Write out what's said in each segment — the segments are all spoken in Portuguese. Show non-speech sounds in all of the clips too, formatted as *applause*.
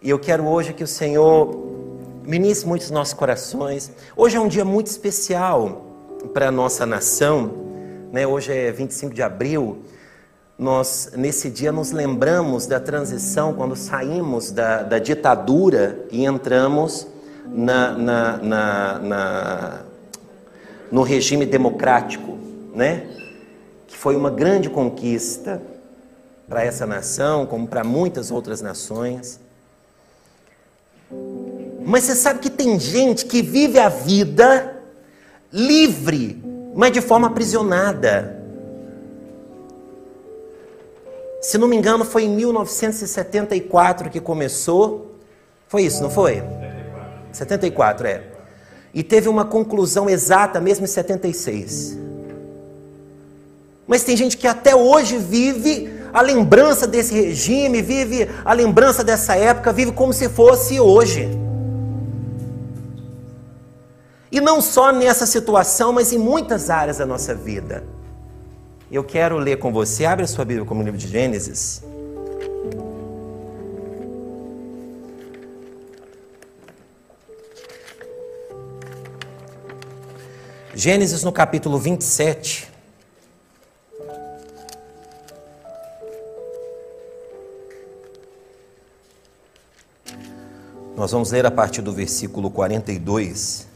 E eu quero hoje que o Senhor ministre muitos nossos corações. Hoje é um dia muito especial para a nossa nação. Né? Hoje é 25 de abril. Nós, nesse dia, nos lembramos da transição, quando saímos da, da ditadura e entramos na, na, na, na, no regime democrático, né? que foi uma grande conquista para essa nação, como para muitas outras nações. Mas você sabe que tem gente que vive a vida livre, mas de forma aprisionada. Se não me engano, foi em 1974 que começou. Foi isso, não foi? 74, é. E teve uma conclusão exata mesmo em 76. Mas tem gente que até hoje vive a lembrança desse regime, vive a lembrança dessa época, vive como se fosse hoje. E não só nessa situação, mas em muitas áreas da nossa vida. Eu quero ler com você, abre a sua Bíblia como livro de Gênesis. Gênesis no capítulo 27. Nós vamos ler a partir do versículo 42.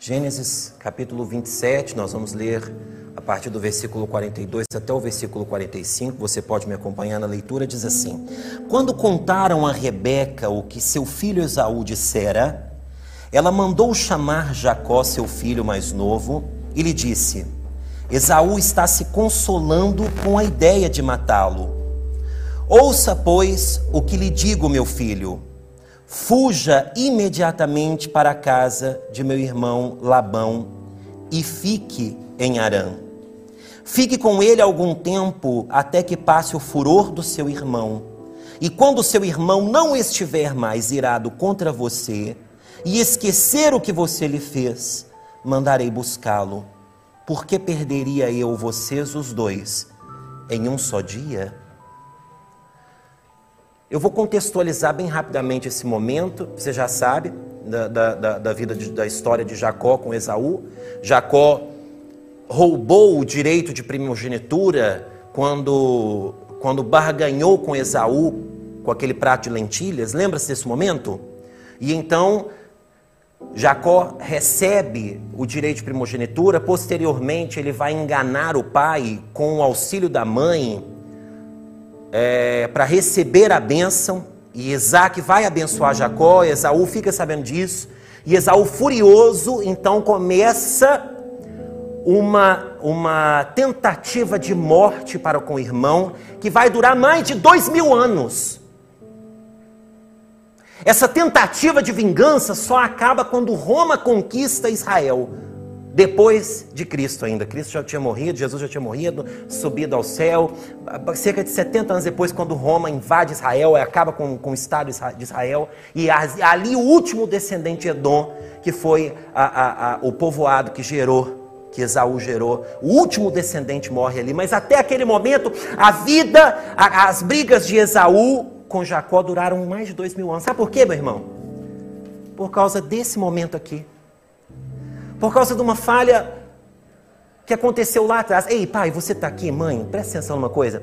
Gênesis capítulo 27, nós vamos ler a partir do versículo 42 até o versículo 45. Você pode me acompanhar na leitura. Diz assim: Quando contaram a Rebeca o que seu filho Esaú dissera, ela mandou chamar Jacó, seu filho mais novo, e lhe disse: Esaú está se consolando com a ideia de matá-lo. Ouça, pois, o que lhe digo, meu filho. Fuja imediatamente para a casa de meu irmão Labão e fique em Arã. Fique com ele algum tempo até que passe o furor do seu irmão. E quando seu irmão não estiver mais irado contra você e esquecer o que você lhe fez, mandarei buscá-lo. Por que perderia eu vocês os dois em um só dia? Eu vou contextualizar bem rapidamente esse momento, você já sabe da, da, da vida de, da história de Jacó com Esaú. Jacó roubou o direito de primogenitura quando, quando barganhou com Esaú com aquele prato de lentilhas. Lembra-se desse momento? E então Jacó recebe o direito de primogenitura, posteriormente ele vai enganar o pai com o auxílio da mãe é, para receber a bênção, e Isaac vai abençoar Jacó, Esaú fica sabendo disso, e Esaú furioso, então começa uma, uma tentativa de morte para com o irmão, que vai durar mais de dois mil anos. Essa tentativa de vingança só acaba quando Roma conquista Israel depois de Cristo ainda. Cristo já tinha morrido, Jesus já tinha morrido, subido ao céu. Cerca de 70 anos depois, quando Roma invade Israel acaba com, com o Estado de Israel, e ali o último descendente de Edom, que foi a, a, a, o povoado que gerou, que Esaú gerou, o último descendente morre ali. Mas até aquele momento, a vida, as brigas de Esaú com Jacó duraram mais de dois mil anos. Sabe por quê, meu irmão? Por causa desse momento aqui por causa de uma falha que aconteceu lá atrás. Ei, pai, você está aqui, mãe, presta atenção numa coisa.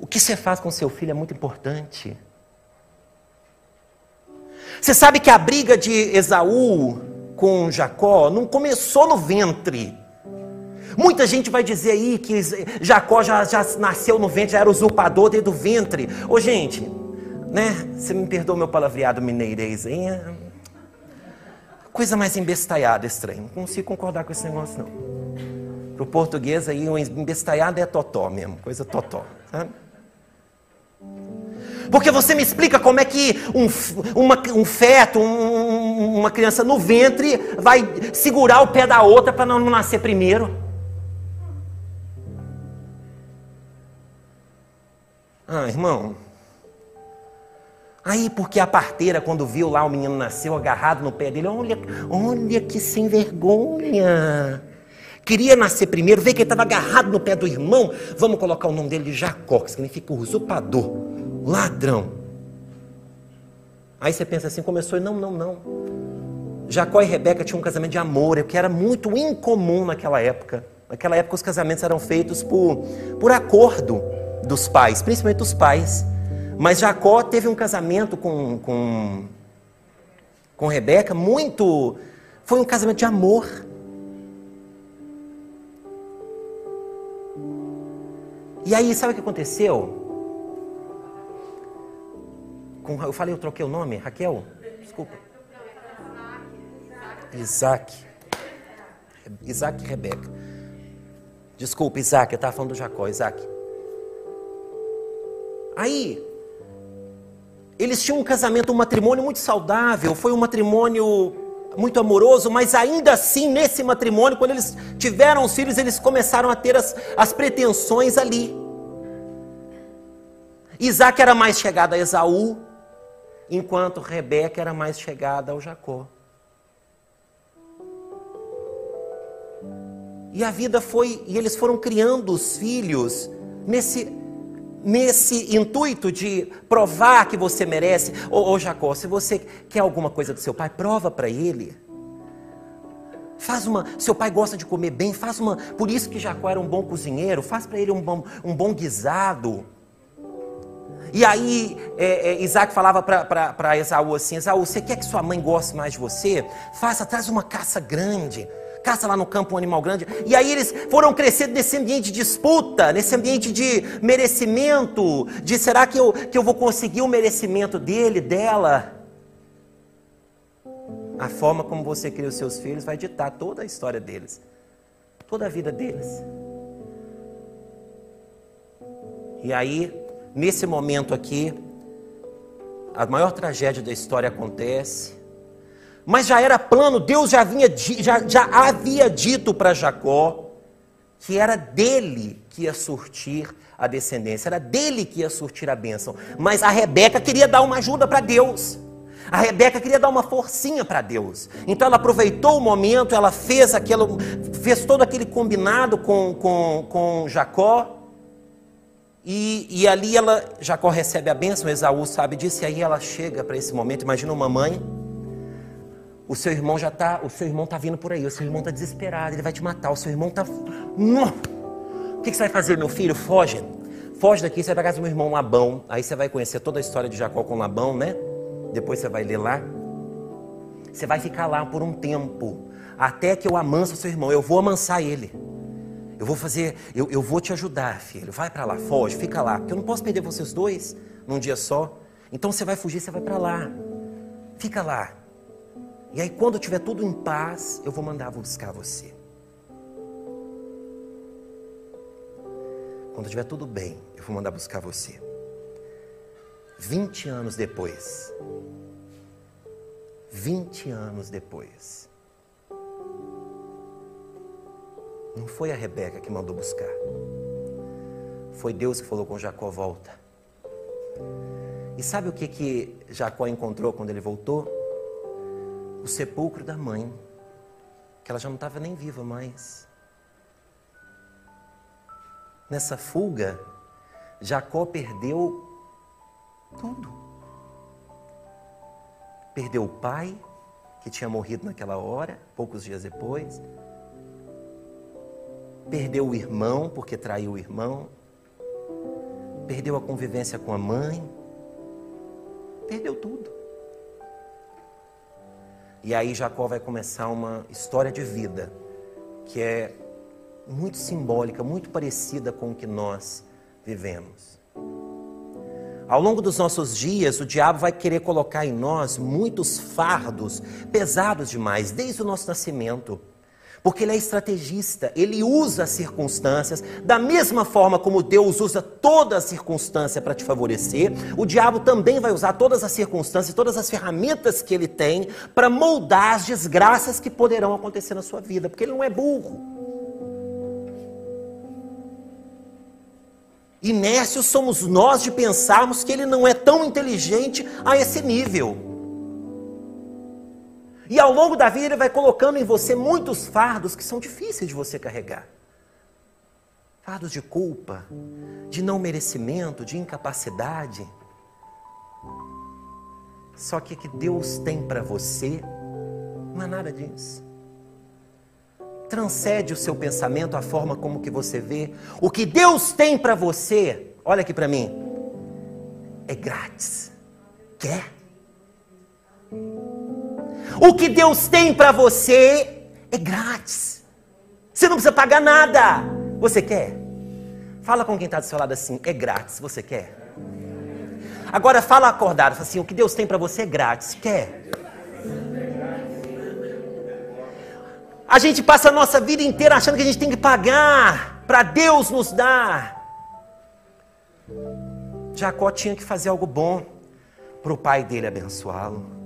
O que você faz com seu filho é muito importante. Você sabe que a briga de Esaú com Jacó não começou no ventre. Muita gente vai dizer aí que Jacó já, já nasceu no ventre, já era usurpador desde o ventre. Ô gente, né? Você me perdoa meu palavreado mineirês aí? coisa mais embestalhada estranho. Não consigo concordar com esse negócio, não. Para o português aí, um embestalhado é totó mesmo, coisa totó. Sabe? Porque você me explica como é que um, uma, um feto, um, uma criança no ventre, vai segurar o pé da outra para não nascer primeiro. Ah, irmão, Aí, porque a parteira, quando viu lá o menino nasceu agarrado no pé dele, olha, olha que sem vergonha. queria nascer primeiro, vê que ele estava agarrado no pé do irmão, vamos colocar o nome dele de Jacó, que significa usurpador, ladrão. Aí você pensa assim, começou, não, não, não. Jacó e Rebeca tinham um casamento de amor, que era muito incomum naquela época. Naquela época os casamentos eram feitos por, por acordo dos pais, principalmente dos pais. Mas Jacó teve um casamento com, com, com Rebeca muito. Foi um casamento de amor. E aí, sabe o que aconteceu? Com, eu falei, eu troquei o nome? Raquel? Desculpa. Isaac. Isaac e Rebeca. Desculpa, Isaac, eu estava falando do Jacó, Isaac. Aí, eles tinham um casamento, um matrimônio muito saudável, foi um matrimônio muito amoroso, mas ainda assim, nesse matrimônio, quando eles tiveram os filhos, eles começaram a ter as, as pretensões ali. Isaac era mais chegado a Esaú, enquanto Rebeca era mais chegada ao Jacó. E a vida foi, e eles foram criando os filhos nesse nesse intuito de provar que você merece. Ô, ô Jacó, se você quer alguma coisa do seu pai, prova para ele. Faz uma. Seu pai gosta de comer bem, faz uma. Por isso que Jacó era um bom cozinheiro, faz para ele um bom, um bom guisado. E aí é, é, Isaac falava para Esaú assim: Esaú, você quer que sua mãe goste mais de você? Faça, traz uma caça grande caça lá no campo um animal grande. E aí eles foram crescendo nesse ambiente de disputa, nesse ambiente de merecimento, de será que eu, que eu vou conseguir o merecimento dele, dela? A forma como você cria os seus filhos vai ditar toda a história deles, toda a vida deles. E aí, nesse momento aqui, a maior tragédia da história acontece. Mas já era plano, Deus já, vinha, já, já havia dito para Jacó que era dele que ia surtir a descendência, era dele que ia surtir a bênção. Mas a Rebeca queria dar uma ajuda para Deus. A Rebeca queria dar uma forcinha para Deus. Então ela aproveitou o momento, ela fez aquilo, fez todo aquele combinado com, com, com Jacó. E, e ali ela, Jacó recebe a bênção, Esaú sabe disso, e aí ela chega para esse momento. Imagina uma mãe o seu irmão já está, o seu irmão está vindo por aí, o seu irmão está desesperado, ele vai te matar, o seu irmão está. O que, que você vai fazer, meu filho? Foge. Foge daqui, você vai para casa do meu irmão Labão. Aí você vai conhecer toda a história de Jacó com Labão, né? Depois você vai ler lá. Você vai ficar lá por um tempo, até que eu amanso o seu irmão. Eu vou amansar ele. Eu vou fazer, eu, eu vou te ajudar, filho. Vai para lá, foge, fica lá. Porque eu não posso perder vocês dois num dia só. Então você vai fugir, você vai para lá. Fica lá. E aí, quando tiver tudo em paz, eu vou mandar buscar você. Quando tiver tudo bem, eu vou mandar buscar você. 20 anos depois. 20 anos depois. Não foi a Rebeca que mandou buscar. Foi Deus que falou com Jacó: volta. E sabe o que, que Jacó encontrou quando ele voltou? O sepulcro da mãe, que ela já não estava nem viva mais. Nessa fuga, Jacó perdeu tudo. Perdeu o pai, que tinha morrido naquela hora, poucos dias depois. Perdeu o irmão, porque traiu o irmão. Perdeu a convivência com a mãe. Perdeu tudo. E aí Jacó vai começar uma história de vida que é muito simbólica, muito parecida com o que nós vivemos. Ao longo dos nossos dias, o diabo vai querer colocar em nós muitos fardos pesados demais, desde o nosso nascimento. Porque ele é estrategista, ele usa as circunstâncias, da mesma forma como Deus usa toda a circunstância para te favorecer, o diabo também vai usar todas as circunstâncias, todas as ferramentas que ele tem para moldar as desgraças que poderão acontecer na sua vida, porque ele não é burro. Inércios somos nós de pensarmos que ele não é tão inteligente a esse nível. E ao longo da vida ele vai colocando em você muitos fardos que são difíceis de você carregar. Fardos de culpa, de não merecimento, de incapacidade. Só que o que Deus tem para você não é nada disso. Transcende o seu pensamento, a forma como que você vê. O que Deus tem para você, olha aqui para mim, é grátis. Quer? O que Deus tem para você é grátis. Você não precisa pagar nada. Você quer? Fala com quem está do seu lado assim, é grátis. Você quer? Agora fala acordado, fala assim, o que Deus tem para você é grátis. Quer? A gente passa a nossa vida inteira achando que a gente tem que pagar para Deus nos dar. Jacó tinha que fazer algo bom para o pai dele abençoá-lo.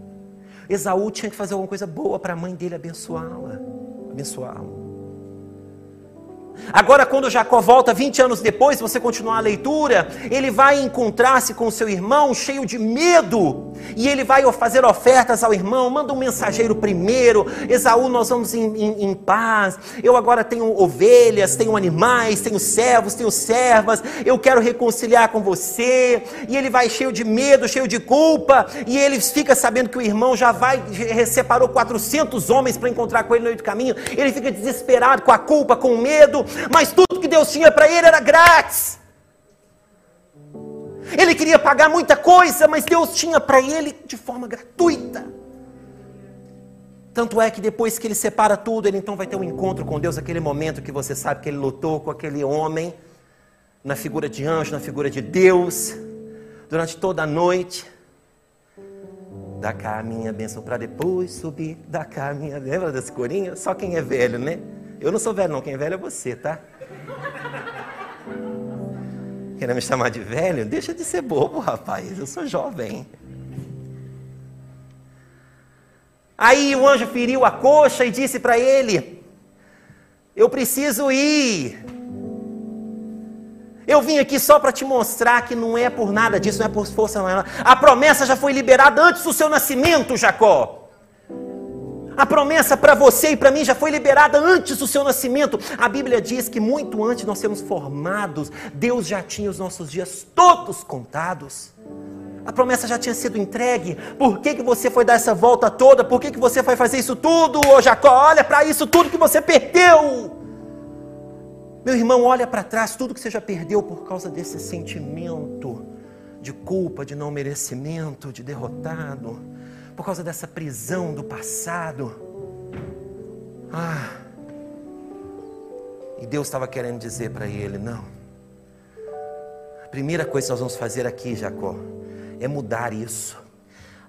Esaú tinha que fazer alguma coisa boa para a mãe dele abençoá-la, abençoá-lo. Agora, quando Jacó volta 20 anos depois, você continuar a leitura, ele vai encontrar-se com seu irmão cheio de medo, e ele vai fazer ofertas ao irmão, manda um mensageiro primeiro, Esaú, nós vamos em, em, em paz, eu agora tenho ovelhas, tenho animais, tenho servos, tenho servas, eu quero reconciliar com você, e ele vai cheio de medo, cheio de culpa, e ele fica sabendo que o irmão já vai, separou 400 homens para encontrar com ele no meio do caminho, ele fica desesperado com a culpa, com o medo, mas tudo que Deus tinha para ele era grátis. Ele queria pagar muita coisa, mas Deus tinha para ele de forma gratuita. Tanto é que depois que ele separa tudo, ele então vai ter um encontro com Deus, aquele momento que você sabe que ele lutou com aquele homem, na figura de anjo, na figura de Deus, durante toda a noite. Dá cá minha bênção para depois subir, dá cá minha. Lembra desse corinho? Só quem é velho, né? Eu não sou velho, não. Quem é velho é você, tá? Querendo me chamar de velho? Deixa de ser bobo, rapaz. Eu sou jovem. Aí o anjo feriu a coxa e disse para ele: Eu preciso ir. Eu vim aqui só para te mostrar que não é por nada disso, não é por força. Não. A promessa já foi liberada antes do seu nascimento, Jacó. A promessa para você e para mim já foi liberada antes do seu nascimento. A Bíblia diz que muito antes nós sermos formados, Deus já tinha os nossos dias todos contados. A promessa já tinha sido entregue. Por que, que você foi dar essa volta toda? Por que, que você foi fazer isso tudo, ô Jacó? Olha para isso tudo que você perdeu. Meu irmão, olha para trás tudo que você já perdeu por causa desse sentimento de culpa, de não merecimento, de derrotado por causa dessa prisão do passado. Ah. E Deus estava querendo dizer para ele: não. A primeira coisa que nós vamos fazer aqui, Jacó, é mudar isso.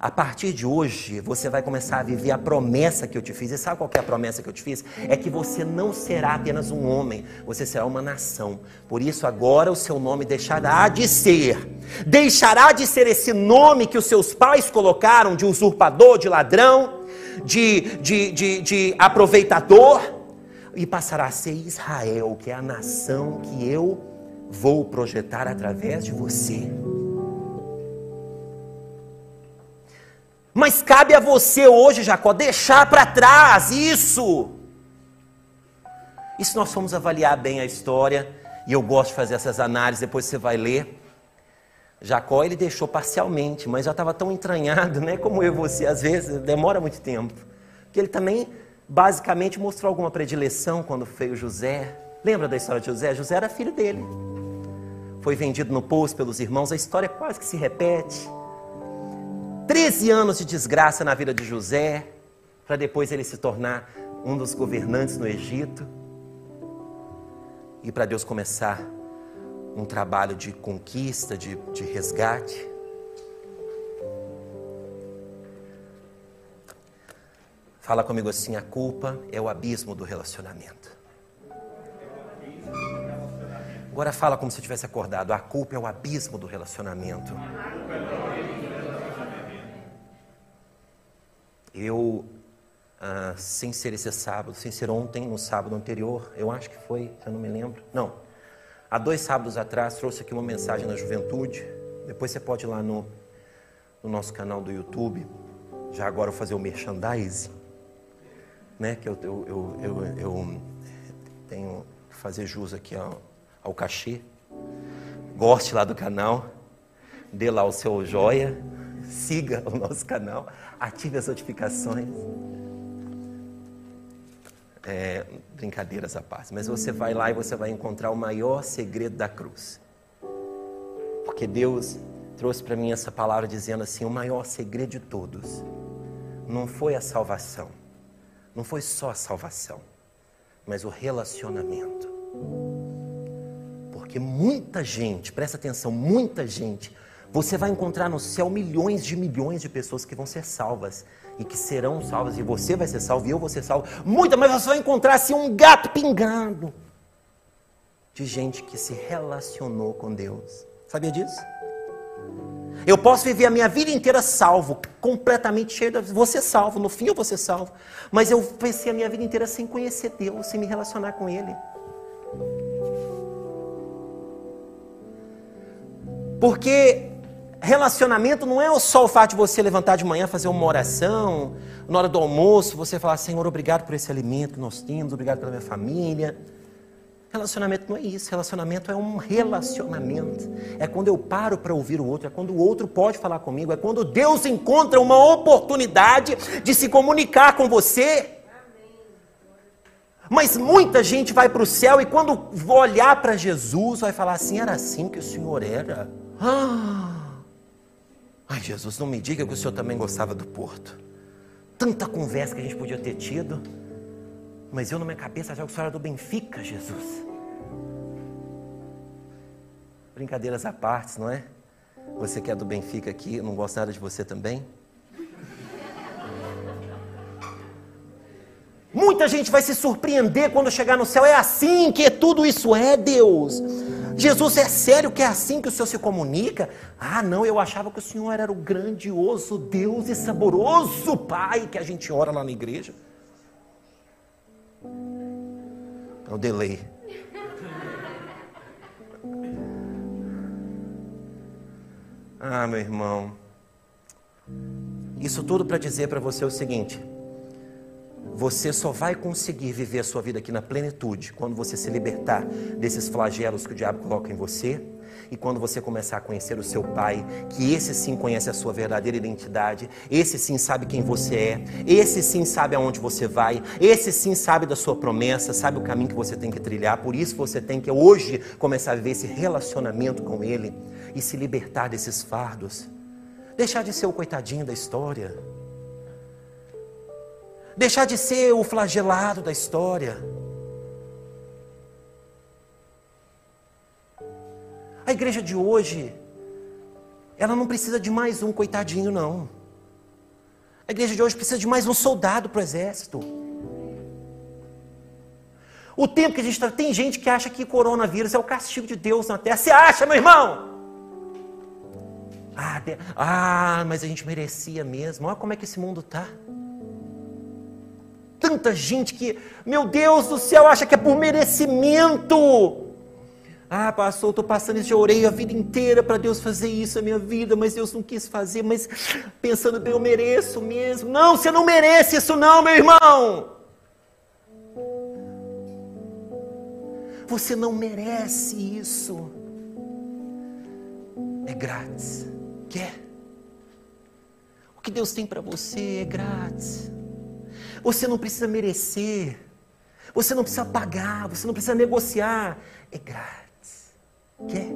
A partir de hoje, você vai começar a viver a promessa que eu te fiz. E sabe qual é a promessa que eu te fiz? É que você não será apenas um homem, você será uma nação. Por isso, agora o seu nome deixará de ser. Deixará de ser esse nome que os seus pais colocaram de usurpador, de ladrão, de, de, de, de aproveitador, e passará a ser Israel, que é a nação que eu vou projetar através de você. Mas cabe a você hoje, Jacó, deixar para trás isso. E se nós formos avaliar bem a história, e eu gosto de fazer essas análises, depois você vai ler. Jacó ele deixou parcialmente, mas já estava tão entranhado, né? Como eu e você, às vezes demora muito tempo. Que ele também basicamente mostrou alguma predileção quando veio José. Lembra da história de José? José era filho dele. Foi vendido no poço pelos irmãos, a história quase que se repete. 13 anos de desgraça na vida de José, para depois ele se tornar um dos governantes no Egito. E para Deus começar um trabalho de conquista, de, de resgate. Fala comigo assim: a culpa é o abismo do relacionamento. Agora fala como se tivesse acordado: a culpa é o abismo do relacionamento. Eu, ah, sem ser esse sábado, sem ser ontem, no sábado anterior, eu acho que foi, eu não me lembro. Não, há dois sábados atrás trouxe aqui uma mensagem na juventude. Depois você pode ir lá no, no nosso canal do YouTube. Já agora eu fazer o merchandising. né, que eu, eu, eu, eu, eu tenho que fazer jus aqui ao, ao cachê. Goste lá do canal, dê lá o seu joia, siga o nosso canal, ative as notificações. É, brincadeiras à parte, mas você vai lá e você vai encontrar o maior segredo da cruz. Porque Deus trouxe para mim essa palavra dizendo assim: o maior segredo de todos não foi a salvação, não foi só a salvação, mas o relacionamento. Porque muita gente, presta atenção, muita gente, você vai encontrar no céu milhões de milhões de pessoas que vão ser salvas e que serão salvas, e você vai ser salvo e eu vou ser salvo. Muita, mas você vai encontrar assim um gato pingando de gente que se relacionou com Deus. Sabia disso? Eu posso viver a minha vida inteira salvo, completamente cheio da. Vou ser salvo, no fim eu vou ser salvo. Mas eu pensei a minha vida inteira sem conhecer Deus, sem me relacionar com Ele. Porque relacionamento não é só o fato de você levantar de manhã, fazer uma oração, na hora do almoço, você falar: Senhor, obrigado por esse alimento que nós temos, obrigado pela minha família. Relacionamento não é isso. Relacionamento é um relacionamento. É quando eu paro para ouvir o outro, é quando o outro pode falar comigo, é quando Deus encontra uma oportunidade de se comunicar com você. Mas muita gente vai para o céu e quando olhar para Jesus, vai falar assim: era assim que o Senhor era. *gasps* Ah. Ai, Jesus, não me diga que o Senhor também gostava do porto. Tanta conversa que a gente podia ter tido. Mas eu, na minha cabeça, já que o senhor era do Benfica, Jesus. Brincadeiras à parte, não é? Você que é do Benfica aqui, não gosta nada de você também? Muita gente vai se surpreender quando chegar no céu. É assim que tudo isso é, Deus. Jesus, é sério que é assim que o Senhor se comunica? Ah, não, eu achava que o Senhor era o grandioso Deus e saboroso Pai que a gente ora lá na igreja. É o delay. Ah, meu irmão. Isso tudo para dizer para você o seguinte: você só vai conseguir viver a sua vida aqui na plenitude quando você se libertar desses flagelos que o diabo coloca em você e quando você começar a conhecer o seu pai, que esse sim conhece a sua verdadeira identidade, esse sim sabe quem você é, esse sim sabe aonde você vai, esse sim sabe da sua promessa, sabe o caminho que você tem que trilhar. Por isso você tem que hoje começar a viver esse relacionamento com ele e se libertar desses fardos. Deixar de ser o coitadinho da história. Deixar de ser o flagelado da história. A igreja de hoje, ela não precisa de mais um coitadinho, não. A igreja de hoje precisa de mais um soldado para o exército. O tempo que a gente está. Tem gente que acha que coronavírus é o castigo de Deus na terra. Você acha, meu irmão? Ah, de... ah, mas a gente merecia mesmo. Olha como é que esse mundo está. Tanta gente que, meu Deus do céu, acha que é por merecimento. Ah, pastor, estou passando isso, já orei a vida inteira para Deus fazer isso na minha vida, mas Deus não quis fazer, mas pensando bem, eu mereço mesmo. Não, você não merece isso não, meu irmão. Você não merece isso. É grátis. Quer? O que Deus tem para você é grátis. Você não precisa merecer. Você não precisa pagar, você não precisa negociar. É grátis. Quer?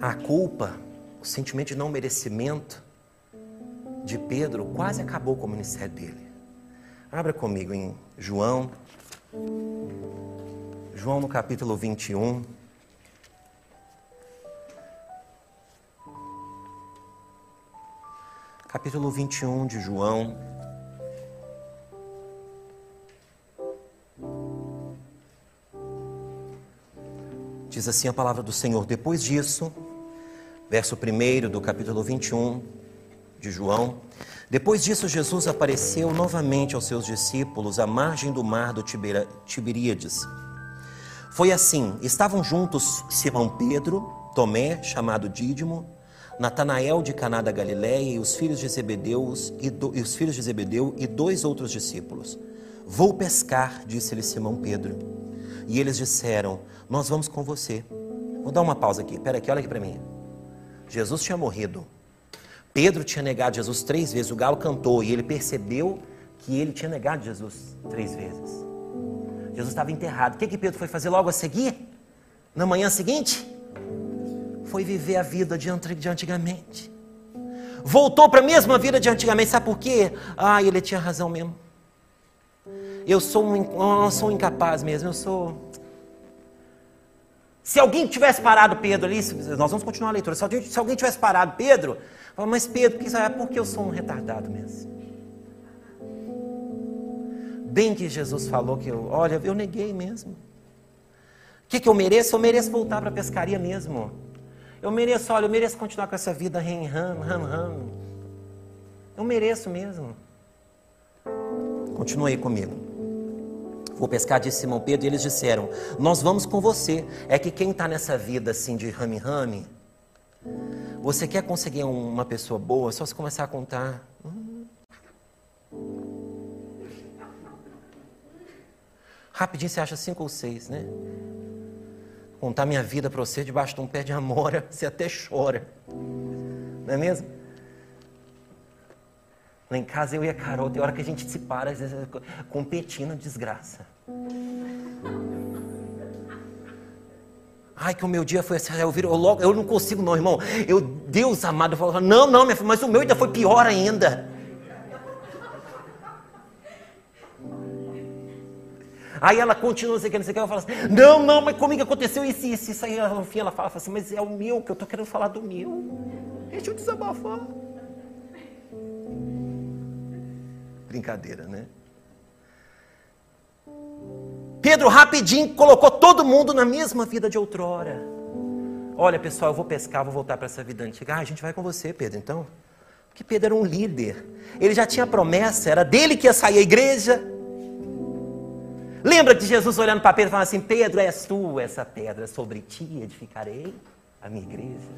A culpa, o sentimento de não merecimento de Pedro quase acabou com o ministério dele. Abra comigo em João, João no capítulo 21. Capítulo 21 de João. Diz assim a palavra do Senhor. Depois disso, verso 1 do capítulo 21 de João. Depois disso, Jesus apareceu novamente aos seus discípulos à margem do mar do Tiberíades. Foi assim: estavam juntos Simão Pedro, Tomé, chamado Dídimo, Natanael de Caná da Galiléia e os filhos de Zebedeu e, do, e os filhos de Zebedeu e dois outros discípulos. Vou pescar, disse-lhe Simão Pedro. E eles disseram: Nós vamos com você. Vou dar uma pausa aqui. Espera aqui, olha aqui para mim. Jesus tinha morrido. Pedro tinha negado Jesus três vezes. O galo cantou e ele percebeu que ele tinha negado Jesus três vezes. Jesus estava enterrado. O que, que Pedro foi fazer logo a seguir? Na manhã seguinte? Foi viver a vida de antigamente. Voltou para a mesma vida de antigamente. Sabe por quê? Ah, ele tinha razão mesmo. Eu sou um, eu sou um incapaz mesmo. Eu sou. Se alguém tivesse parado Pedro ali, nós vamos continuar a leitura. Se alguém, se alguém tivesse parado Pedro, mas Pedro, que é porque eu sou um retardado mesmo. Bem que Jesus falou que eu, olha, eu neguei mesmo. O que, que eu mereço? Eu mereço voltar para a pescaria mesmo. Eu mereço, olha, eu mereço continuar com essa vida ram, ram, ram, ram. Eu mereço mesmo. Continue aí comigo. Vou pescar, disse Simão Pedro, e eles disseram: Nós vamos com você. É que quem está nessa vida assim de rame-rame, você quer conseguir uma pessoa boa, é só se começar a contar. Rapidinho você acha cinco ou seis, né? Contar minha vida para você debaixo de um pé de amora, *laughs* você até chora. Não é mesmo? Lá em casa eu e a Carol, tem hora que a gente se para, às vezes, competindo desgraça. Ai, que o meu dia foi assim, eu, viro, eu, logo, eu não consigo não, irmão. Eu, Deus amado, eu falo, não, não, minha filha, mas o meu ainda foi pior ainda. Aí ela continua, sei que, não sei o que, ela fala assim, não, não, mas comigo aconteceu isso, isso, isso. Aí no fim ela fala assim, mas é o meu, que eu estou querendo falar do meu. Deixa eu desabafar. Brincadeira, né? Pedro rapidinho colocou todo mundo na mesma vida de outrora. Olha, pessoal, eu vou pescar, vou voltar para essa vida antiga. Ah, a gente vai com você, Pedro, então. Porque Pedro era um líder. Ele já tinha promessa, era dele que ia sair a igreja. Lembra de Jesus olhando para Pedro e falando assim: Pedro, és tu essa pedra, sobre ti edificarei a minha igreja.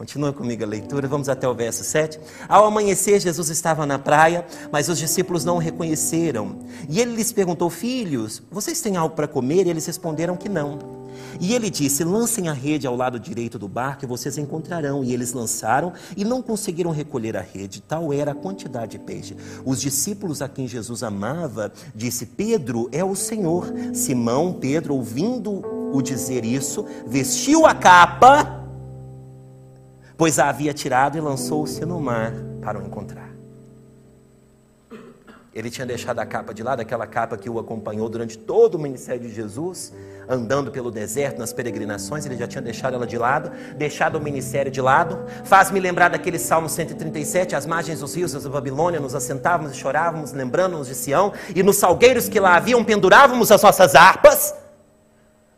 Continua comigo a leitura, vamos até o verso 7. Ao amanhecer, Jesus estava na praia, mas os discípulos não o reconheceram. E ele lhes perguntou: Filhos, vocês têm algo para comer? E eles responderam que não. E ele disse: Lancem a rede ao lado direito do barco e vocês encontrarão. E eles lançaram e não conseguiram recolher a rede, tal era a quantidade de peixe. Os discípulos a quem Jesus amava disse: Pedro é o Senhor. Simão, Pedro, ouvindo o dizer isso, vestiu a capa, pois a havia tirado e lançou-se no mar para o encontrar. Ele tinha deixado a capa de lado, aquela capa que o acompanhou durante todo o ministério de Jesus andando pelo deserto, nas peregrinações, ele já tinha deixado ela de lado, deixado o ministério de lado. Faz-me lembrar daquele Salmo 137, às margens dos rios da Babilônia, nos assentávamos e chorávamos, lembrando-nos de Sião, e nos salgueiros que lá haviam pendurávamos as nossas harpas,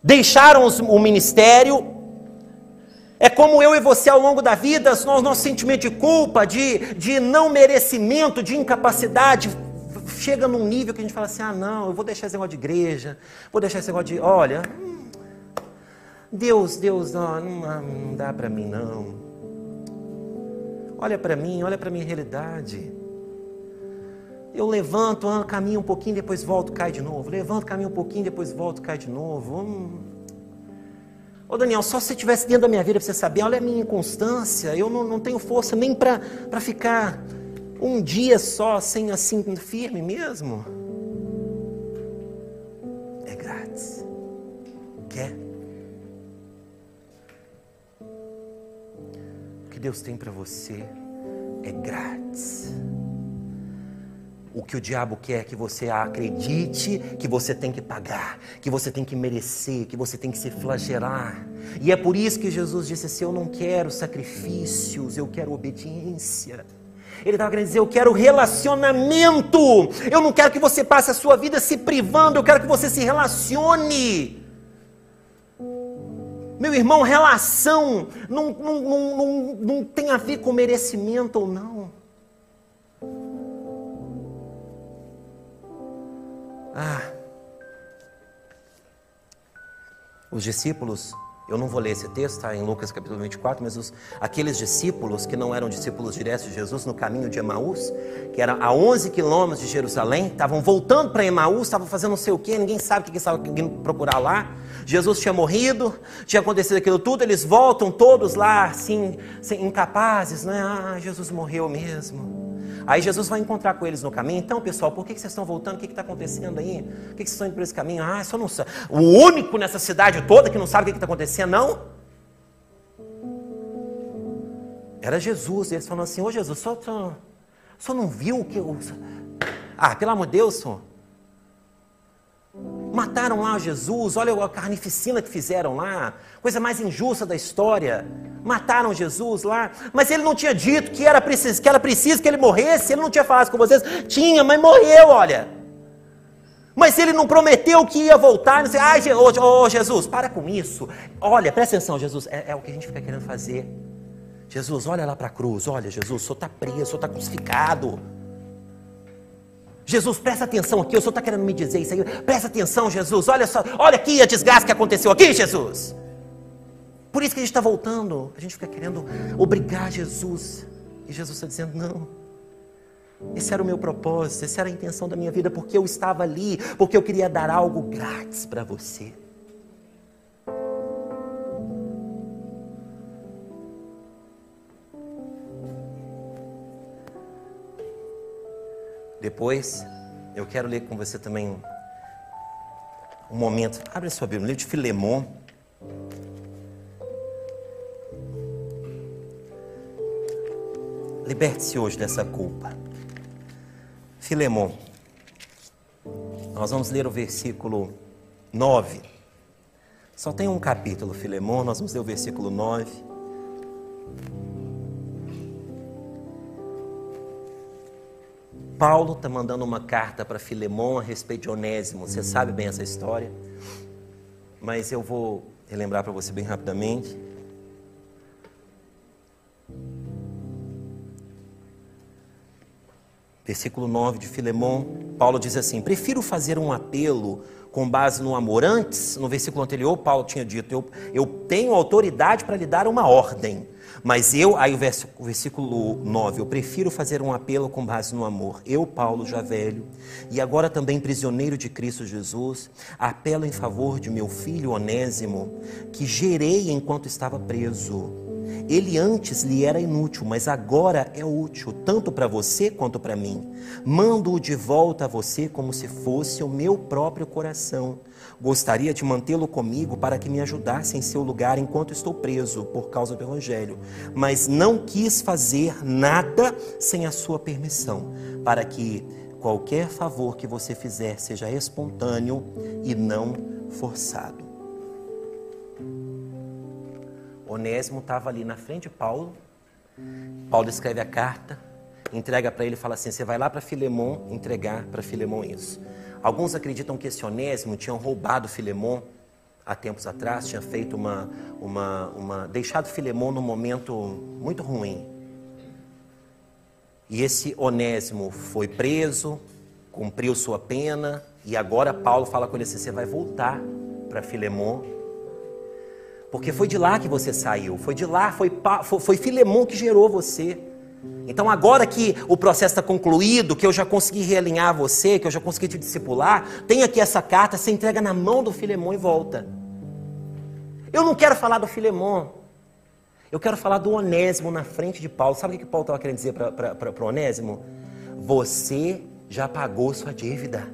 deixaram o ministério, é como eu e você ao longo da vida, nosso, nosso sentimento de culpa, de, de não merecimento, de incapacidade, chega num nível que a gente fala assim: ah, não, eu vou deixar esse negócio de igreja, vou deixar esse negócio de. Olha, Deus, Deus, não, não, não dá para mim, não. Olha para mim, olha para minha realidade. Eu levanto, caminho um pouquinho, depois volto, cai de novo. Levanto, caminho um pouquinho, depois volto, cai de novo. Hum. Ô Daniel, só se você estivesse dentro da minha vida você saber, olha a minha inconstância, eu não, não tenho força nem para ficar um dia só, sem assim, firme mesmo, é grátis. Quer? O que Deus tem para você é grátis. O que o diabo quer é que você acredite que você tem que pagar, que você tem que merecer, que você tem que se flagelar. E é por isso que Jesus disse assim: Eu não quero sacrifícios, eu quero obediência. Ele estava querendo dizer: Eu quero relacionamento. Eu não quero que você passe a sua vida se privando, eu quero que você se relacione. Meu irmão, relação não, não, não, não, não tem a ver com merecimento ou não. Ah. Os discípulos, Eu não vou ler esse texto, está em Lucas capítulo 24, mas os, aqueles discípulos que não eram discípulos diretos de Jesus no caminho de Emaús, que era a 11 quilômetros de Jerusalém, estavam voltando para Emaús, estavam fazendo não sei o que, ninguém sabe o que estava procurar lá. Jesus tinha morrido, tinha acontecido aquilo tudo, eles voltam todos lá, assim, incapazes, né? Ah, Jesus morreu mesmo. Aí Jesus vai encontrar com eles no caminho. Então, pessoal, por que vocês estão voltando? O que está acontecendo aí? Por que vocês estão indo por esse caminho? Ah, só não sabe. O único nessa cidade toda que não sabe o que está acontecendo, não? Era Jesus. E eles falaram assim: Ô Jesus, só, só, só não viu o que. Eu... Ah, pelo amor de Deus, senhor. Mataram lá Jesus, olha a carnificina que fizeram lá, coisa mais injusta da história. Mataram Jesus lá, mas ele não tinha dito que era preciso que, era preciso que ele morresse, ele não tinha falado com vocês. Tinha, mas morreu, olha. Mas ele não prometeu que ia voltar, não sei, ai, oh, oh, Jesus, para com isso. Olha, presta atenção, Jesus, é, é o que a gente fica querendo fazer. Jesus, olha lá para a cruz, olha, Jesus, o senhor está preso, o senhor está crucificado. Jesus, presta atenção aqui, o senhor está querendo me dizer isso aí. Presta atenção, Jesus. Olha só, olha aqui a desgraça que aconteceu aqui, Jesus. Por isso que a gente está voltando. A gente fica querendo obrigar Jesus. E Jesus está dizendo: não. Esse era o meu propósito, essa era a intenção da minha vida, porque eu estava ali, porque eu queria dar algo grátis para você. Depois, eu quero ler com você também um momento. Abre a sua Bíblia, livro de Filemon. Liberte-se hoje dessa culpa. Filemon. Nós vamos ler o versículo 9. Só tem um capítulo, Filemon, nós vamos ler o versículo 9. Paulo está mandando uma carta para Filemão a respeito de Onésimo. Você sabe bem essa história, mas eu vou relembrar para você bem rapidamente. Versículo 9 de Filemão, Paulo diz assim: Prefiro fazer um apelo com base no amor. Antes, no versículo anterior, Paulo tinha dito: Eu, eu tenho autoridade para lhe dar uma ordem. Mas eu, aí o versículo 9, eu prefiro fazer um apelo com base no amor. Eu, Paulo, já velho, e agora também prisioneiro de Cristo Jesus, apelo em favor de meu filho Onésimo, que gerei enquanto estava preso. Ele antes lhe era inútil, mas agora é útil, tanto para você quanto para mim. Mando-o de volta a você como se fosse o meu próprio coração Gostaria de mantê-lo comigo para que me ajudasse em seu lugar enquanto estou preso por causa do Evangelho, mas não quis fazer nada sem a sua permissão, para que qualquer favor que você fizer seja espontâneo e não forçado. Onésimo estava ali na frente de Paulo. Paulo escreve a carta, entrega para ele e fala assim: Você vai lá para Filemon entregar para Filemon isso. Alguns acreditam que esse Onésimo tinha roubado Filemon há tempos atrás, tinha feito uma, uma, uma deixado Filemon num momento muito ruim. E esse Onésimo foi preso, cumpriu sua pena, e agora Paulo fala com ele assim: você vai voltar para Filemon, porque foi de lá que você saiu, foi de lá, foi, foi, Filemon que gerou você. Então, agora que o processo está concluído, que eu já consegui realinhar você, que eu já consegui te discipular, tem aqui essa carta, você entrega na mão do Filemão e volta. Eu não quero falar do Filemão, eu quero falar do Onésimo na frente de Paulo. Sabe o que Paulo estava querendo dizer para o Onésimo? Você já pagou sua dívida.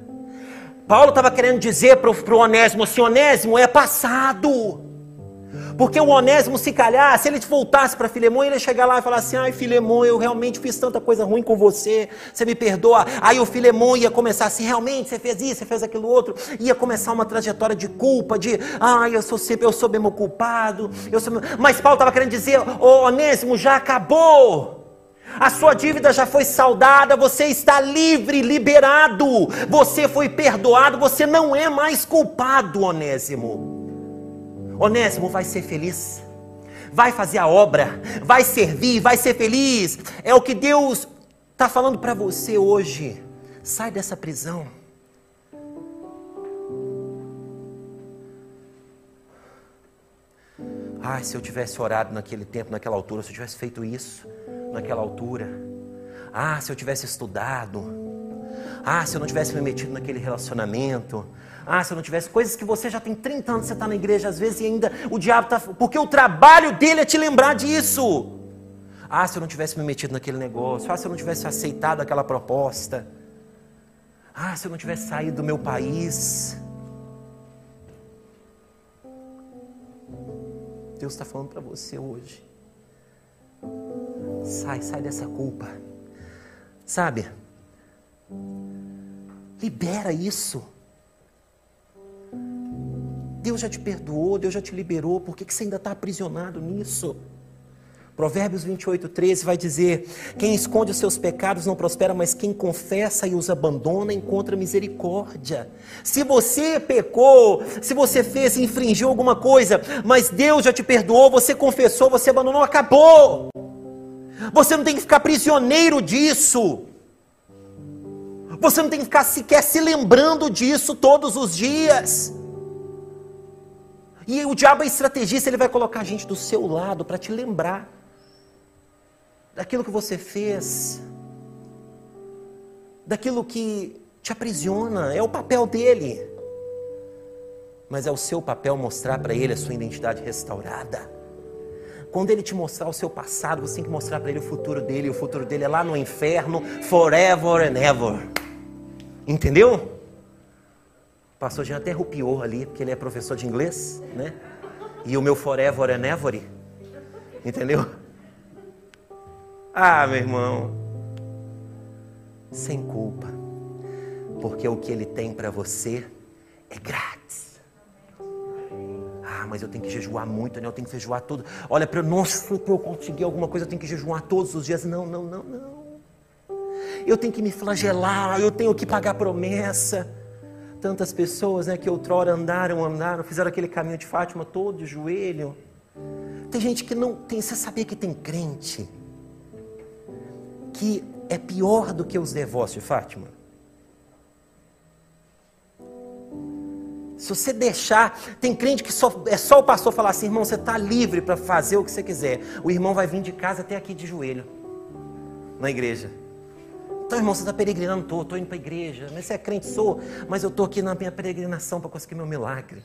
Paulo estava querendo dizer para o Onésimo assim: Onésimo é passado. Porque o Onésimo, se calhar, se ele voltasse para Filemão, ele ia chegar lá e falar assim: ai, Filemão, eu realmente fiz tanta coisa ruim com você, você me perdoa. Aí o Filemão ia começar assim: realmente, você fez isso, você fez aquilo outro. Ia começar uma trajetória de culpa, de ai, eu sou sempre, eu sou mesmo culpado. Eu sou... Mas Paulo estava querendo dizer: ô Onésimo, já acabou. A sua dívida já foi saldada, você está livre, liberado, você foi perdoado, você não é mais culpado, Onésimo. Onésimo vai ser feliz, vai fazer a obra, vai servir, vai ser feliz. É o que Deus está falando para você hoje. Sai dessa prisão. Ah, se eu tivesse orado naquele tempo, naquela altura, se eu tivesse feito isso naquela altura. Ah, se eu tivesse estudado. Ah, se eu não tivesse me metido naquele relacionamento. Ah, se eu não tivesse coisas que você já tem 30 anos, você está na igreja às vezes e ainda o diabo está. Porque o trabalho dele é te lembrar disso. Ah, se eu não tivesse me metido naquele negócio. Ah, se eu não tivesse aceitado aquela proposta. Ah, se eu não tivesse saído do meu país. Deus está falando para você hoje. Sai, sai dessa culpa. Sabe? Libera isso. Deus já te perdoou, Deus já te liberou, por que, que você ainda está aprisionado nisso? Provérbios 28, 13 vai dizer: Quem esconde os seus pecados não prospera, mas quem confessa e os abandona encontra misericórdia. Se você pecou, se você fez, infringiu alguma coisa, mas Deus já te perdoou, você confessou, você abandonou, acabou. Você não tem que ficar prisioneiro disso. Você não tem que ficar sequer se lembrando disso todos os dias. E o diabo é estrategista, ele vai colocar a gente do seu lado para te lembrar daquilo que você fez, daquilo que te aprisiona, é o papel dele. Mas é o seu papel mostrar para ele a sua identidade restaurada. Quando ele te mostrar o seu passado, você tem que mostrar para ele o futuro dele, e o futuro dele é lá no inferno, forever and ever. Entendeu? O pastor Jean até rupiou ali, porque ele é professor de inglês, né? E o meu forever and ever. Entendeu? Ah, meu irmão, sem culpa, porque o que Ele tem para você é grátis. Ah, mas eu tenho que jejuar muito, né? Eu tenho que jejuar tudo. Olha, para eu, para eu conseguir alguma coisa, eu tenho que jejuar todos os dias. Não, não, não, não. Eu tenho que me flagelar, eu tenho que pagar promessa. Tantas pessoas né, que outrora andaram, andaram, fizeram aquele caminho de Fátima todo de joelho. Tem gente que não tem. Você sabia que tem crente que é pior do que os devotos de Fátima? Se você deixar, tem crente que só, é só o pastor falar assim, irmão, você está livre para fazer o que você quiser. O irmão vai vir de casa até aqui de joelho, na igreja. Então, irmão, você está peregrinando? Estou, estou indo para a igreja. Mas você é crente? Sou, mas eu estou aqui na minha peregrinação para conseguir meu milagre.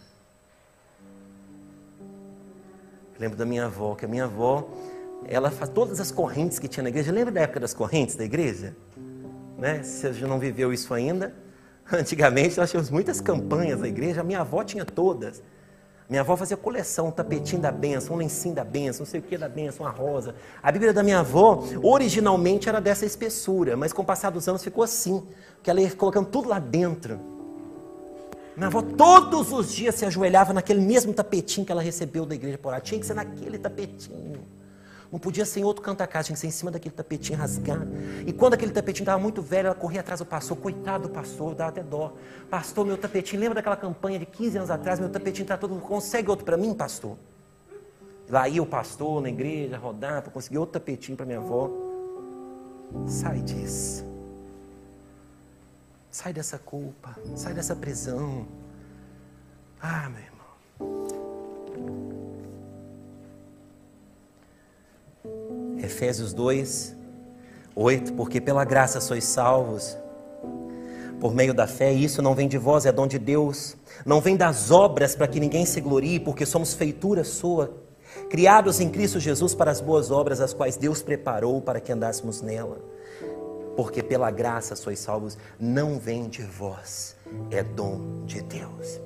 Eu lembro da minha avó, que a minha avó, ela faz todas as correntes que tinha na igreja. Lembra da época das correntes da igreja? Né? Se você não viveu isso ainda, *laughs* antigamente nós tínhamos muitas campanhas na igreja, a minha avó tinha todas. Minha avó fazia coleção, um tapetinho da benção, um lencinho da benção, não sei o que da benção, uma rosa. A Bíblia da minha avó, originalmente era dessa espessura, mas com o passar dos anos ficou assim, porque ela ia colocando tudo lá dentro. Minha avó todos os dias se ajoelhava naquele mesmo tapetinho que ela recebeu da igreja por lá. Tinha que ser naquele tapetinho. Não podia ser em outro canto da casa, tinha que ser em cima daquele tapetinho rasgado. E quando aquele tapetinho estava muito velho, ela corria atrás do pastor. Coitado do pastor, dava até dó. Pastor, meu tapetinho, lembra daquela campanha de 15 anos atrás? Meu tapetinho está todo. Consegue outro para mim, pastor? Lá ia o pastor na igreja, rodar para conseguir outro tapetinho para minha avó. Sai disso. Sai dessa culpa. Sai dessa prisão. Ah, meu irmão. Efésios 2, 8, porque pela graça sois salvos, por meio da fé, e isso não vem de vós, é dom de Deus, não vem das obras para que ninguém se glorie, porque somos feitura sua, criados em Cristo Jesus para as boas obras, as quais Deus preparou para que andássemos nela. Porque pela graça sois salvos, não vem de vós, é dom de Deus,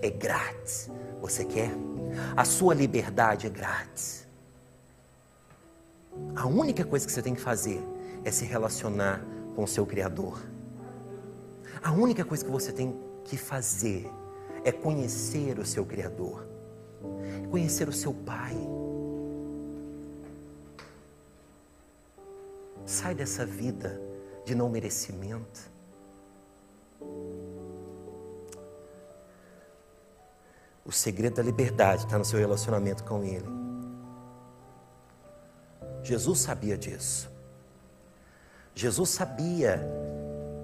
é grátis. Você quer? A sua liberdade é grátis. A única coisa que você tem que fazer é se relacionar com o seu Criador. A única coisa que você tem que fazer é conhecer o seu Criador, conhecer o seu Pai. Sai dessa vida de não merecimento. O segredo da liberdade está no seu relacionamento com Ele. Jesus sabia disso. Jesus sabia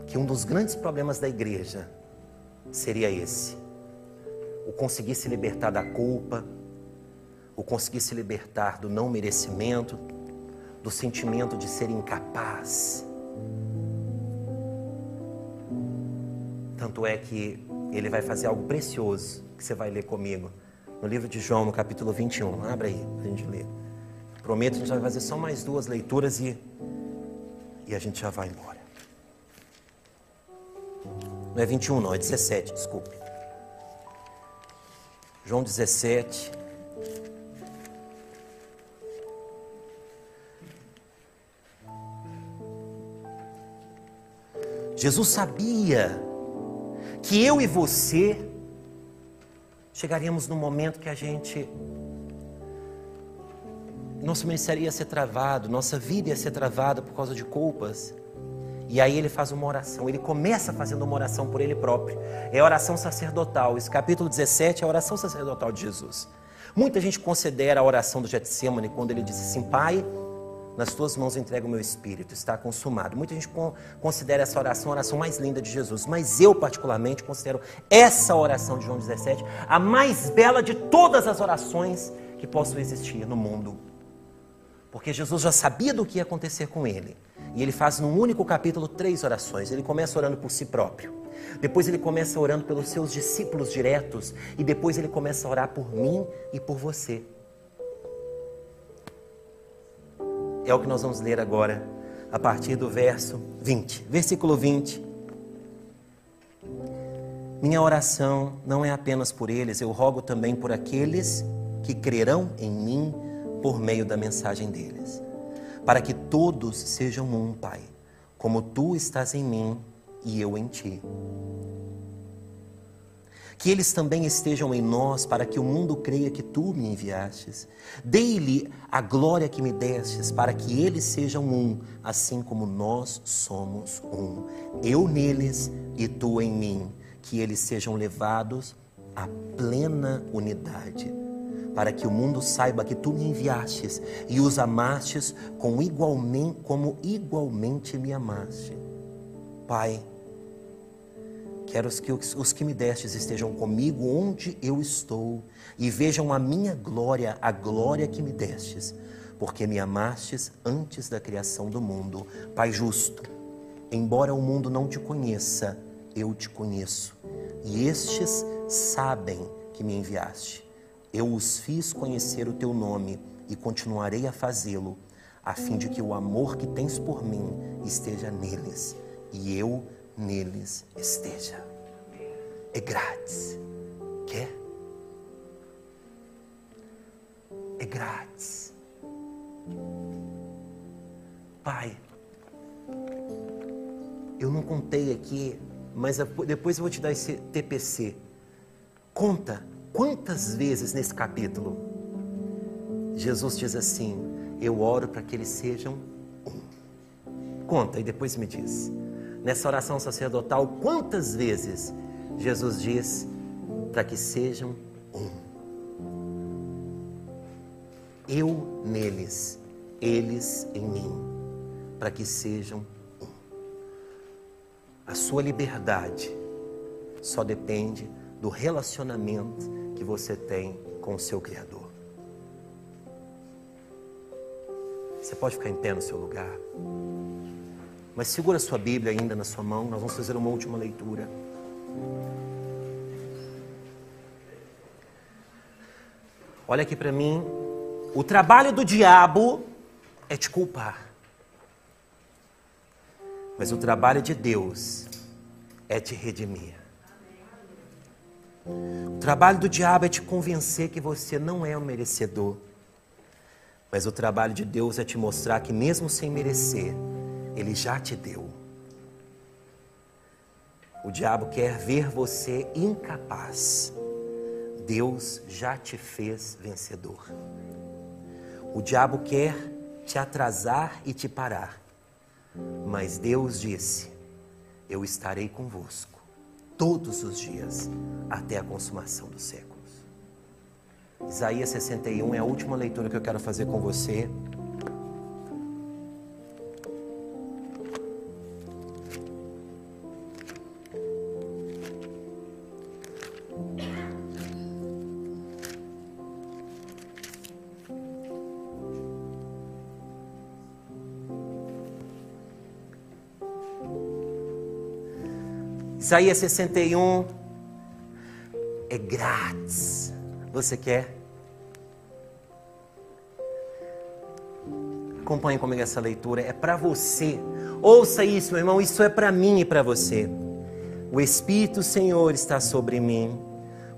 que um dos grandes problemas da igreja seria esse: o conseguir se libertar da culpa, o conseguir se libertar do não merecimento, do sentimento de ser incapaz. Tanto é que ele vai fazer algo precioso que você vai ler comigo no livro de João, no capítulo 21. Abra aí para a gente ler. Prometo a gente vai fazer só mais duas leituras e, e a gente já vai embora. Não é 21, não, é 17, desculpe. João 17. Jesus sabia que eu e você chegaríamos no momento que a gente. Nosso ministério ia ser travado, nossa vida ia ser travada por causa de culpas. E aí ele faz uma oração, ele começa fazendo uma oração por ele próprio. É a oração sacerdotal. Esse capítulo 17 é a oração sacerdotal de Jesus. Muita gente considera a oração do Getsemane quando ele diz assim: Pai, nas tuas mãos entrego o meu espírito, está consumado. Muita gente considera essa oração a oração mais linda de Jesus, mas eu, particularmente, considero essa oração de João 17 a mais bela de todas as orações que possam existir no mundo. Porque Jesus já sabia do que ia acontecer com ele. E ele faz num único capítulo três orações. Ele começa orando por si próprio. Depois ele começa orando pelos seus discípulos diretos. E depois ele começa a orar por mim e por você. É o que nós vamos ler agora, a partir do verso 20. Versículo 20. Minha oração não é apenas por eles, eu rogo também por aqueles que crerão em mim por meio da mensagem deles, para que todos sejam um, Pai, como tu estás em mim e eu em ti que eles também estejam em nós, para que o mundo creia que tu me enviastes. Dei-lhe a glória que me destes, para que eles sejam um, assim como nós somos um. Eu neles e tu em mim, que eles sejam levados à plena unidade, para que o mundo saiba que tu me enviastes e os amastes com igualmente, como igualmente me amaste. Pai, Quero que os que me destes estejam comigo onde eu estou e vejam a minha glória, a glória que me destes, porque me amastes antes da criação do mundo. Pai justo, embora o mundo não te conheça, eu te conheço, e estes sabem que me enviaste. Eu os fiz conhecer o teu nome e continuarei a fazê-lo, a fim de que o amor que tens por mim esteja neles e eu neles esteja. É grátis. Quer? É grátis. Pai, eu não contei aqui, mas depois eu vou te dar esse TPC. Conta quantas vezes nesse capítulo Jesus diz assim: Eu oro para que eles sejam um. Conta e depois me diz nessa oração sacerdotal, quantas vezes Jesus diz para que sejam um. Eu neles, eles em mim, para que sejam um. A sua liberdade só depende do relacionamento que você tem com o seu Criador. Você pode ficar em pé no seu lugar. Mas segura a sua Bíblia ainda na sua mão, nós vamos fazer uma última leitura. Olha aqui para mim. O trabalho do diabo é te culpar. Mas o trabalho de Deus é te redimir. O trabalho do diabo é te convencer que você não é o merecedor. Mas o trabalho de Deus é te mostrar que, mesmo sem merecer, ele já te deu. O diabo quer ver você incapaz. Deus já te fez vencedor. O diabo quer te atrasar e te parar. Mas Deus disse: Eu estarei convosco todos os dias até a consumação dos séculos. Isaías 61 é a última leitura que eu quero fazer com você. Isaías 61 é grátis. Você quer? Acompanhe comigo essa leitura, é para você. Ouça isso, meu irmão, isso é para mim e para você. O Espírito do Senhor está sobre mim,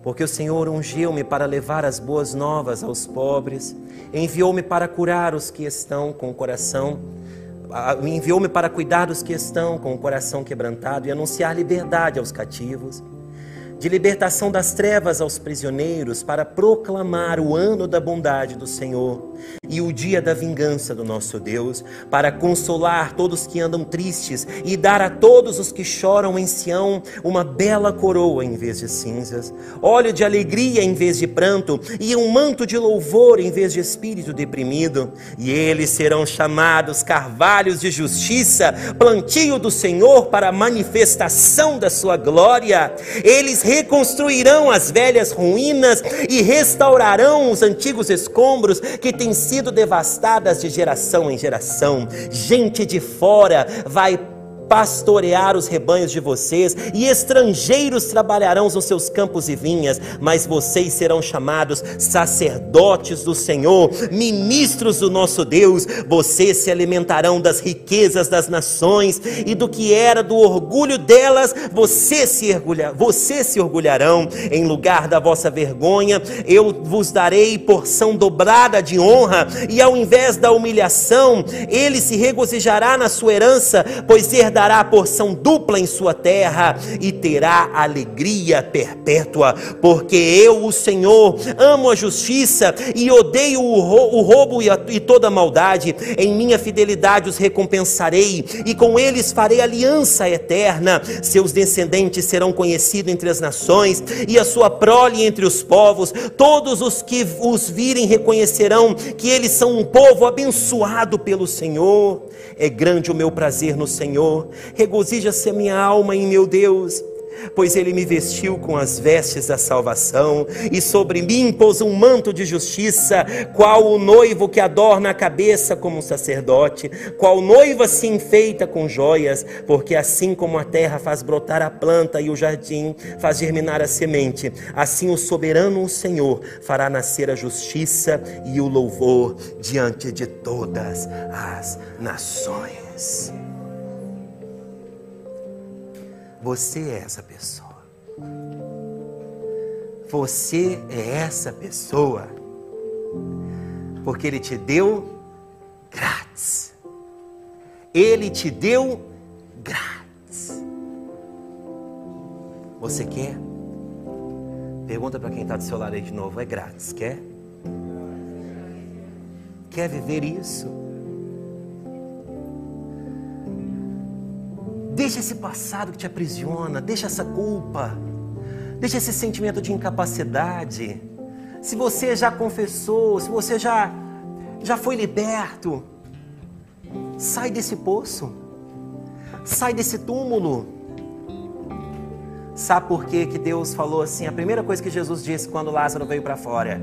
porque o Senhor ungiu-me para levar as boas novas aos pobres, enviou-me para curar os que estão com o coração, enviou-me para cuidar dos que estão com o coração quebrantado e anunciar liberdade aos cativos de libertação das trevas aos prisioneiros, para proclamar o ano da bondade do Senhor e o dia da vingança do nosso Deus, para consolar todos que andam tristes e dar a todos os que choram em Sião uma bela coroa em vez de cinzas, óleo de alegria em vez de pranto e um manto de louvor em vez de espírito deprimido. E eles serão chamados carvalhos de justiça, plantio do Senhor para a manifestação da sua glória. Eles reconstruirão as velhas ruínas e restaurarão os antigos escombros que têm sido devastadas de geração em geração. Gente de fora vai pastorear os rebanhos de vocês, e estrangeiros trabalharão nos seus campos e vinhas, mas vocês serão chamados sacerdotes do Senhor, ministros do nosso Deus. Vocês se alimentarão das riquezas das nações e do que era do orgulho delas, vocês se, orgulha, vocês se orgulharão. Em lugar da vossa vergonha, eu vos darei porção dobrada de honra, e ao invés da humilhação, ele se regozijará na sua herança, pois herdará dará porção dupla em sua terra e terá alegria perpétua, porque eu, o Senhor, amo a justiça e odeio o roubo e toda a maldade. Em minha fidelidade os recompensarei e com eles farei aliança eterna. Seus descendentes serão conhecidos entre as nações e a sua prole entre os povos. Todos os que os virem reconhecerão que eles são um povo abençoado pelo Senhor. É grande o meu prazer no Senhor, regozija-se a minha alma em meu Deus pois ele me vestiu com as vestes da salvação e sobre mim pôs um manto de justiça, qual o noivo que adorna a cabeça como um sacerdote, qual noiva se enfeita com joias, porque assim como a terra faz brotar a planta e o jardim faz germinar a semente, assim o soberano o Senhor fará nascer a justiça e o louvor diante de todas as nações. Você é essa pessoa. Você é essa pessoa. Porque Ele te deu grátis. Ele te deu grátis. Você quer? Pergunta para quem está do seu lado aí de novo: é grátis? Quer? Quer viver isso? Deixa esse passado que te aprisiona, deixa essa culpa, deixa esse sentimento de incapacidade. Se você já confessou, se você já já foi liberto, sai desse poço. Sai desse túmulo. Sabe por que que Deus falou assim? A primeira coisa que Jesus disse quando Lázaro veio para fora,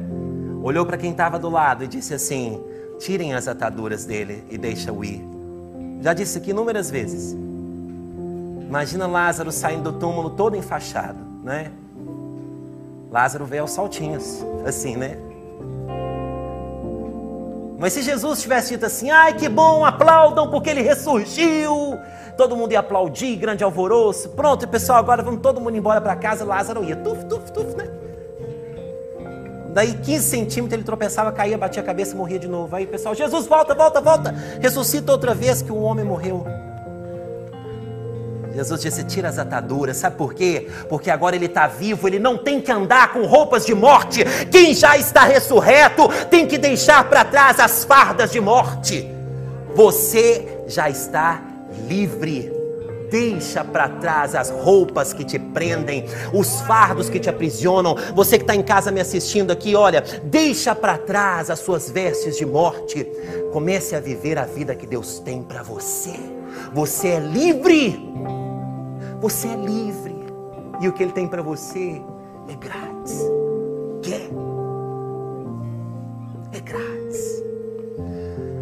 olhou para quem estava do lado e disse assim: tirem as ataduras dele e deixa-o ir. Já disse aqui inúmeras vezes. Imagina Lázaro saindo do túmulo todo enfaixado, né? Lázaro veio aos saltinhos, assim, né? Mas se Jesus tivesse dito assim, ai que bom, aplaudam porque ele ressurgiu, todo mundo ia aplaudir, grande alvoroço, pronto, pessoal, agora vamos todo mundo embora para casa, Lázaro ia, tuf, tuf, tuf, né? Daí 15 centímetros ele tropeçava, caía, batia a cabeça e morria de novo. Aí pessoal, Jesus, volta, volta, volta, ressuscita outra vez que o homem morreu. Jesus disse: tira as ataduras, sabe por quê? Porque agora ele está vivo, ele não tem que andar com roupas de morte. Quem já está ressurreto tem que deixar para trás as fardas de morte. Você já está livre. Deixa para trás as roupas que te prendem, os fardos que te aprisionam. Você que está em casa me assistindo aqui, olha, deixa para trás as suas vestes de morte. Comece a viver a vida que Deus tem para você. Você é livre. Você é livre. E o que Ele tem para você é grátis. Quer? É grátis.